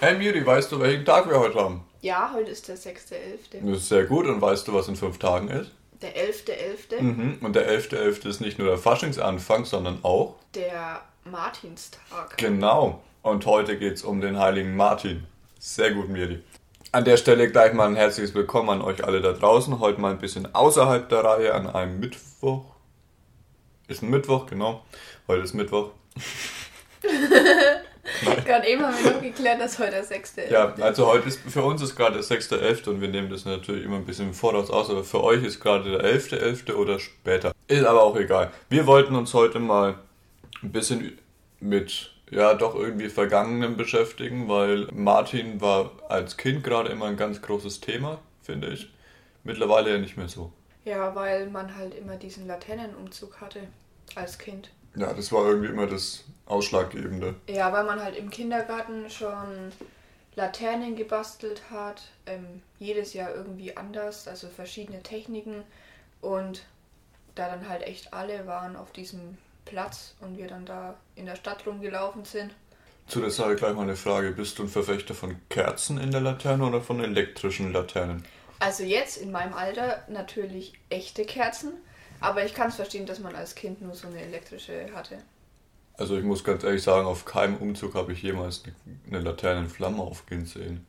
Hey Miri, weißt du, welchen Tag wir heute haben? Ja, heute ist der 6.11. Das ist sehr gut. Und weißt du, was in fünf Tagen ist? Der 11.11. Mhm. Und der 11.11. ist nicht nur der Faschingsanfang, sondern auch... Der Martinstag. Genau. Und heute geht es um den heiligen Martin. Sehr gut, Miri. An der Stelle gleich mal ein herzliches Willkommen an euch alle da draußen. Heute mal ein bisschen außerhalb der Reihe an einem Mittwoch. Ist ein Mittwoch, genau. Heute ist Mittwoch. Gerade eben haben wir noch geklärt, dass heute der 6.11. Ja, also heute ist für uns ist gerade der 6.11. und wir nehmen das natürlich immer ein bisschen im Voraus aus, aber für euch ist gerade der 11.11. oder später. Ist aber auch egal. Wir wollten uns heute mal ein bisschen mit ja doch irgendwie Vergangenen beschäftigen, weil Martin war als Kind gerade immer ein ganz großes Thema, finde ich. Mittlerweile ja nicht mehr so. Ja, weil man halt immer diesen Laternenumzug hatte als Kind. Ja, das war irgendwie immer das Ausschlaggebende. Ja, weil man halt im Kindergarten schon Laternen gebastelt hat, ähm, jedes Jahr irgendwie anders, also verschiedene Techniken und da dann halt echt alle waren auf diesem Platz und wir dann da in der Stadt rumgelaufen sind. Zu der Sache gleich mal eine Frage. Bist du ein Verfechter von Kerzen in der Laterne oder von elektrischen Laternen? Also jetzt in meinem Alter natürlich echte Kerzen, aber ich kann es verstehen, dass man als Kind nur so eine elektrische hatte. Also ich muss ganz ehrlich sagen, auf keinem Umzug habe ich jemals eine Laterne in Flammen aufgehen sehen.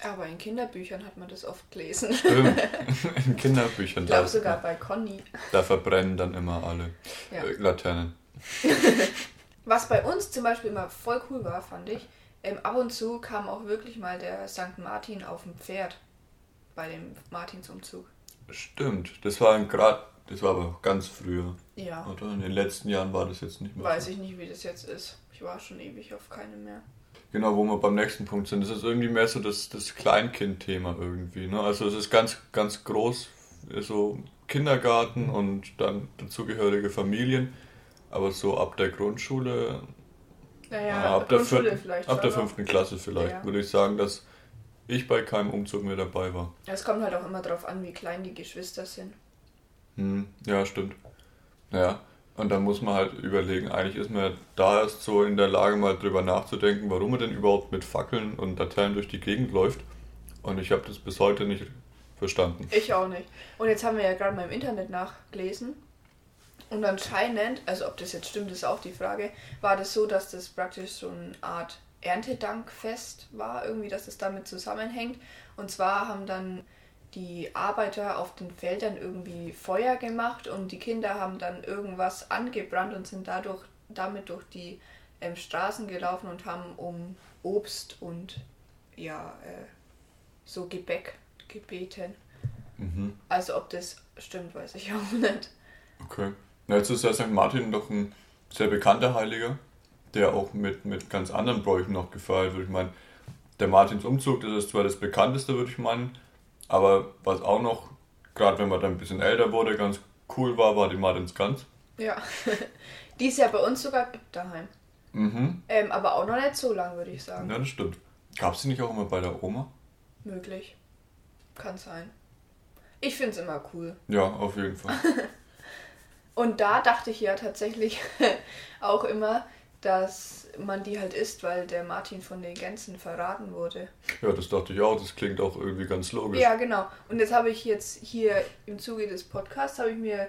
Aber in Kinderbüchern hat man das oft gelesen. Stimmt, in Kinderbüchern. Ich glaube sogar bei Conny. Da verbrennen dann immer alle Ja. äh, Laternen. Was bei uns zum Beispiel immer voll cool war, fand ich, ähm, ab und zu kam auch wirklich mal der St. Martin auf dem Pferd bei dem Martinsumzug. Stimmt, das war gerade, das war aber ganz früher, Ja, oder? In den letzten Jahren war das jetzt nicht mehr weiß so. ich nicht, wie das jetzt ist. Ich war schon ewig auf keinem mehr. Genau, wo wir beim nächsten Punkt sind. Das ist irgendwie mehr so das, das Kleinkind-Thema irgendwie. Ne? Also es ist ganz, ganz groß, so Kindergarten und dann dazugehörige Familien. Aber so ab der Grundschule, Naja, ah, ab, der, vierten, vielleicht ab der noch. fünften Klasse vielleicht, Ja. würde ich sagen, dass ich bei keinem Umzug mehr dabei war. Es kommt halt auch immer darauf an, wie klein die Geschwister sind. Hm, ja, stimmt. Ja, und dann muss man halt überlegen, eigentlich ist man da erst so in der Lage, mal drüber nachzudenken, warum man denn überhaupt mit Fackeln und Laternen durch die Gegend läuft. Und ich habe das bis heute nicht verstanden. Ich auch nicht. Und jetzt haben wir ja gerade mal im Internet nachgelesen. Und anscheinend, also ob das jetzt stimmt, ist auch die Frage, war das so, dass das praktisch so eine Art Erntedankfest war, irgendwie, dass das damit zusammenhängt. Und zwar haben dann die Arbeiter auf den Feldern irgendwie Feuer gemacht und die Kinder haben dann irgendwas angebrannt und sind dadurch damit durch die ähm, Straßen gelaufen und haben um Obst und ja, äh, so Gebäck gebeten. Mhm, Also ob das stimmt, weiß ich auch nicht. okay. Na, jetzt ist ja St. Martin doch ein sehr bekannter Heiliger, der auch mit, mit ganz anderen Bräuchen noch gefeiert wird. Ich meine, der Martinsumzug, das ist zwar das bekannteste, würde ich meinen, aber was auch noch, gerade wenn man dann ein bisschen älter wurde, ganz cool war, war die Martinsgans. Ja. Die ist ja bei uns sogar gibt daheim. Mhm, Ähm, aber auch noch nicht so lang, würde ich sagen. ja, das stimmt. Gab es die nicht auch immer bei der Oma? Möglich. Kann sein. Ich finde es immer cool. Ja, auf jeden Fall. Und da dachte ich ja tatsächlich auch immer, dass man die halt isst, weil der Martin von den Gänsen verraten wurde. Ja, das dachte ich auch. Das klingt auch irgendwie ganz logisch. Ja, genau. Und jetzt habe ich jetzt hier im Zuge des Podcasts, habe ich mir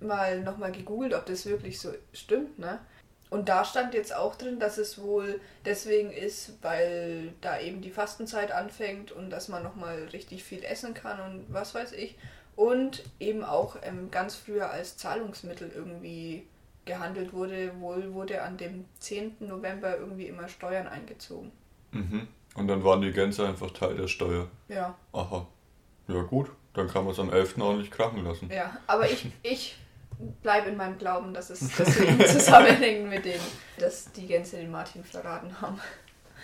mal nochmal gegoogelt, ob das wirklich so stimmt, ne? Und da stand jetzt auch drin, dass es wohl deswegen ist, weil da eben die Fastenzeit anfängt und dass man nochmal richtig viel essen kann und was weiß ich. Und eben auch ähm, ganz früher als Zahlungsmittel irgendwie gehandelt wurde. Wohl wurde an dem 10. November irgendwie immer Steuern eingezogen. Mhm. Und dann waren die Gänse einfach Teil der Steuer. Ja. Aha. Ja, gut. Dann kann man es am 11. ordentlich krachen lassen. Ja, aber ich, ich bleibe in meinem Glauben, dass es deswegen zusammenhängt mit dem, dass die Gänse den Martin verraten haben.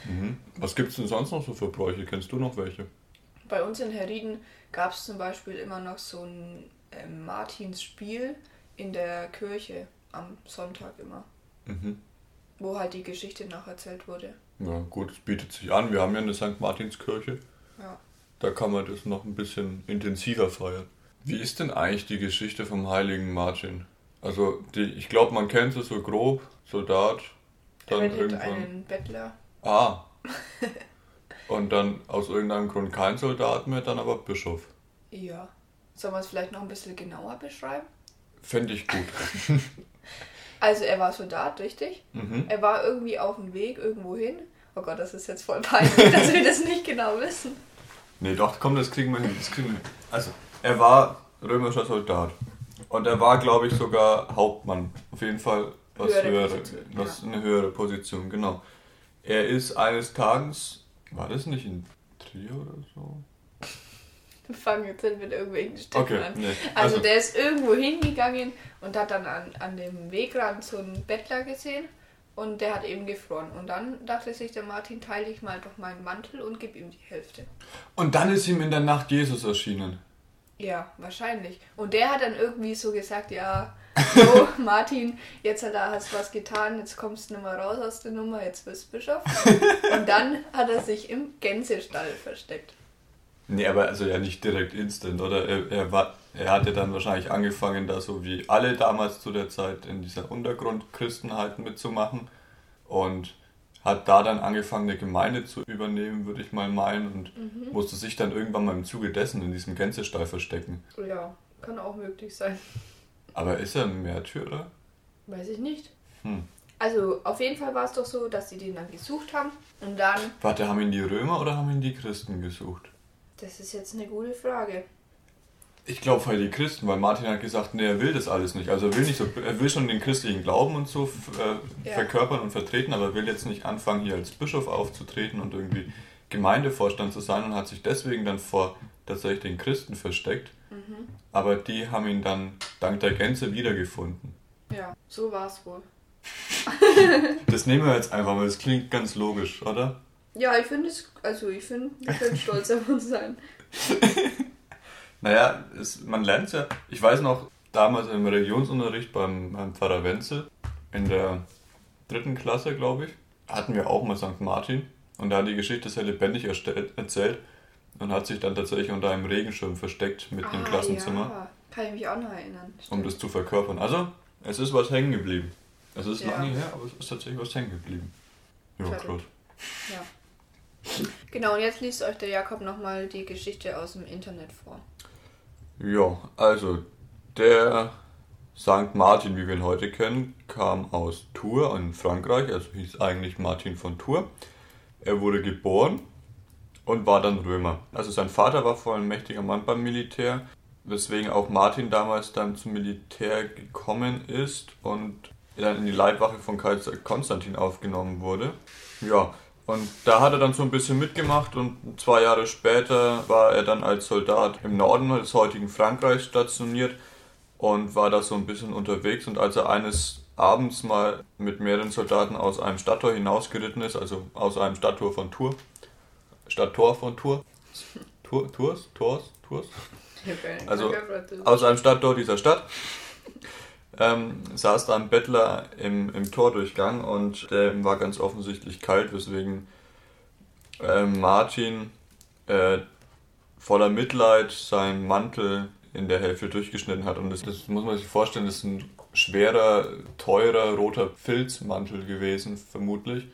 Mhm. Was gibt es denn sonst noch so für Bräuche? Kennst du noch welche? Bei uns in Herrieden gab es zum Beispiel immer noch so ein ähm, Martinsspiel in der Kirche am Sonntag immer, Mhm. wo halt die Geschichte nacherzählt wurde. Ja, gut, es bietet sich an. Wir haben ja eine St. Martinskirche. Ja. Da kann man das noch ein bisschen intensiver feiern. Wie ist denn eigentlich die Geschichte vom heiligen Martin? Also, die, ich glaube, man kennt es so grob. Soldat, Er dann rettet irgendwann. einen Bettler. Ah, Und dann aus irgendeinem Grund kein Soldat mehr, dann aber Bischof. Ja. Sollen wir es vielleicht noch ein bisschen genauer beschreiben? Fände ich gut. Also er war Soldat, richtig? Mhm. Er war irgendwie auf dem Weg irgendwo hin. Oh Gott, das ist jetzt voll peinlich, dass wir das nicht genau wissen. Nee, doch, komm, das kriegen wir hin. Das kriegen wir hin. Also, er war römischer Soldat. Und er war, glaube ich, sogar Hauptmann. Auf jeden Fall was Höhere höhere, Position, was ja. eine höhere Position, genau. Er ist eines Tages, war das nicht in Trier oder so? Wir fangen jetzt nicht mit irgendwelchen Städten Okay, nee. Also, der ist irgendwo hingegangen und hat dann an, an dem Wegrand so einen Bettler gesehen und der hat eben gefroren. Und dann dachte sich der Martin, teile ich mal doch meinen Mantel und gib ihm die Hälfte. Und dann ist ihm in der Nacht Jesus erschienen. Ja, wahrscheinlich. Und der hat dann irgendwie so gesagt, ja, so Martin, jetzt hat er hast was getan, jetzt kommst du nicht mehr raus aus der Nummer, jetzt bist du Bischof. Und dann hat er sich im Gänsestall versteckt. Nee, aber also ja nicht direkt instant, oder? Er, er, war, er hatte dann wahrscheinlich angefangen, da so wie alle damals zu der Zeit in dieser Untergrundchristenheit mitzumachen und hat da dann angefangen, eine Gemeinde zu übernehmen, würde ich mal meinen, und musste sich dann irgendwann mal im Zuge dessen in diesem Gänsestall verstecken. Ja, kann auch möglich sein. Aber ist er ein Märtyrer? Weiß ich nicht. Hm. Also auf jeden Fall war es doch so, dass sie den dann gesucht haben und dann, Warte, haben ihn die Römer oder haben ihn die Christen gesucht? Das ist jetzt eine gute Frage. Ich glaube halt die Christen, weil Martin hat gesagt, nee, er will das alles nicht. Also er will nicht so, er will schon den christlichen Glauben und so äh, Ja. verkörpern und vertreten, aber er will jetzt nicht anfangen, hier als Bischof aufzutreten und irgendwie Gemeindevorstand zu sein und hat sich deswegen dann vor tatsächlich den Christen versteckt. Mhm. Aber die haben ihn dann dank der Gänse wiedergefunden. Ja, so war es wohl. Das nehmen wir jetzt einfach mal, das klingt ganz logisch, oder? Ja, ich finde es, also ich finde, wir können stolz auf uns sein. Naja, es, man lernt ja. Ich weiß noch, damals im Religionsunterricht beim, beim Pfarrer Wenzel, in der dritten Klasse, glaube ich, hatten wir auch mal St. Martin. Und da hat die Geschichte sehr lebendig erstellt, erzählt und hat sich dann tatsächlich unter einem Regenschirm versteckt mit im Klassenzimmer, Ah, Ja, kann ich mich auch noch erinnern. um Stimmt. das zu verkörpern. Also, es ist was hängen geblieben. Es ist Ja. lange her, aber es ist tatsächlich was hängen geblieben. Ja, krass. Ja. Genau, und jetzt liest euch der Jakob nochmal die Geschichte aus dem Internet vor. Ja, also der St. Martin, wie wir ihn heute kennen, kam aus Tours in Frankreich, also hieß eigentlich Martin von Tours. Er wurde geboren und war dann Römer. Also sein Vater war voll ein mächtiger Mann beim Militär, weswegen auch Martin damals dann zum Militär gekommen ist und dann in die Leibwache von Kaiser Konstantin aufgenommen wurde. Ja, und da hat er dann so ein bisschen mitgemacht und zwei Jahre später war er dann als Soldat im Norden des heutigen Frankreichs stationiert und war da so ein bisschen unterwegs. Und als er eines abends mal mit mehreren Soldaten aus einem Stadttor hinausgeritten ist, also aus einem Stadttor von Tours, Stadttor von Tours, Tour, Tours, Tours, Tours, Also, aus einem Stadttor dieser Stadt ähm, saß da ein Bettler im, im Tordurchgang und der war ganz offensichtlich kalt, weswegen ähm, Martin äh, voller Mitleid seinen Mantel in der Hälfte durchgeschnitten hat. Und das, das muss man sich vorstellen, das ist ein schwerer, teurer, roter Filzmantel gewesen, vermutlich.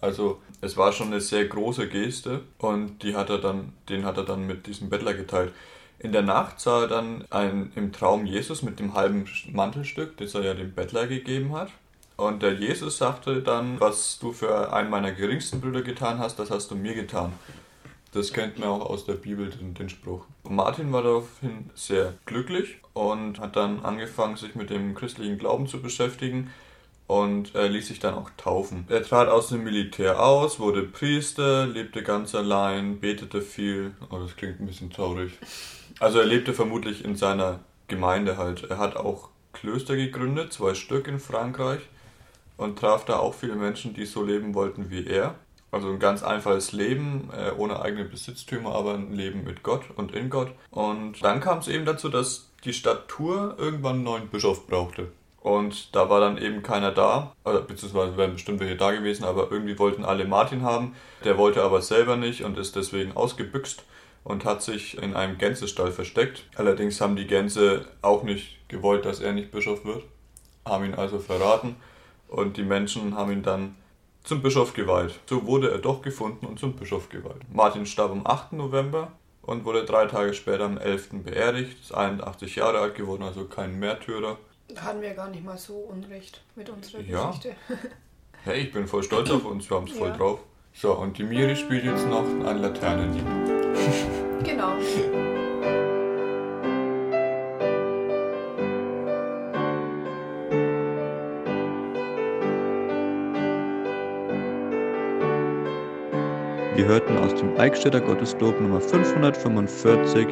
Also es war schon eine sehr große Geste und die hat er dann, den hat er dann mit diesem Bettler geteilt. In der Nacht sah er dann ein, im Traum Jesus mit dem halben Mantelstück, das er ja dem Bettler gegeben hat. Und der Jesus sagte dann, was du für einen meiner geringsten Brüder getan hast, das hast du mir getan. Das kennt man auch aus der Bibel, den, den Spruch. Martin war daraufhin sehr glücklich und hat dann angefangen, sich mit dem christlichen Glauben zu beschäftigen und er ließ sich dann auch taufen. Er trat aus dem Militär aus, wurde Priester, lebte ganz allein, betete viel. Oh, das klingt ein bisschen traurig. Also er lebte vermutlich in seiner Gemeinde halt. Er hat auch Klöster gegründet, zwei Stück in Frankreich und traf da auch viele Menschen, die so leben wollten wie er. Also ein ganz einfaches Leben, äh, ohne eigene Besitztümer, aber ein Leben mit Gott und in Gott. Und dann kam es eben dazu, dass die Stadt Tours irgendwann einen neuen Bischof brauchte. Und da war dann eben keiner da, oder beziehungsweise wären bestimmt welche da gewesen, aber irgendwie wollten alle Martin haben. Der wollte aber selber nicht und ist deswegen ausgebüxt und hat sich in einem Gänsestall versteckt. Allerdings haben die Gänse auch nicht gewollt, dass er nicht Bischof wird, haben ihn also verraten und die Menschen haben ihn dann zum Bischof geweiht. So wurde er doch gefunden und zum Bischof geweiht. Martin starb am 8. November und wurde drei Tage später am 11. beerdigt. Ist 81 Jahre alt geworden, also kein Märtyrer. Hatten wir gar nicht mal so Unrecht mit unserer Ja. Geschichte. Hey, ich bin voll stolz auf uns, wir haben es voll Ja. drauf. So, und die Miri spielt jetzt noch ein Laternenlied. genau. Wir hörten aus dem Eichstätter Gotteslob Nummer 545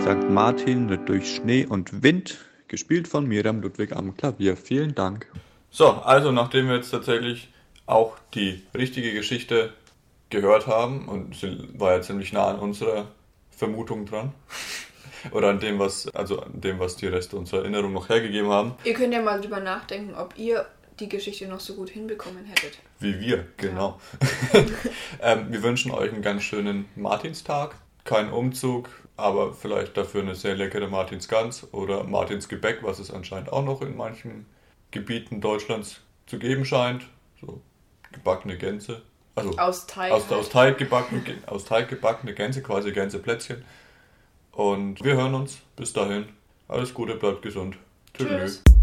St. Martin ritt durch Schnee und Wind, gespielt von Miriam Ludwig am Klavier. Vielen Dank. So, also nachdem wir jetzt tatsächlich auch die richtige Geschichte gehört haben und sie war ja ziemlich nah an unserer Vermutung dran. Oder an dem, was, also an dem, was die Reste unserer Erinnerung noch hergegeben haben, Ihr könnt ja mal drüber nachdenken, ob ihr die Geschichte noch so gut hinbekommen hättet. wie wir, genau. ähm, wir wünschen euch einen ganz schönen Martinstag. Kein Umzug, aber vielleicht dafür eine sehr leckere Martinsgans oder Martinsgebäck, was es anscheinend auch noch in manchen Gebieten Deutschlands zu geben scheint. So gebackene Gänse. Also Aus Teig. aus, halt. aus, Teig gebacken, aus Teig gebackene Gänse, quasi Gänseplätzchen. Und wir hören uns. Bis dahin. Alles Gute, bleibt gesund. Tschüss. Tschüss.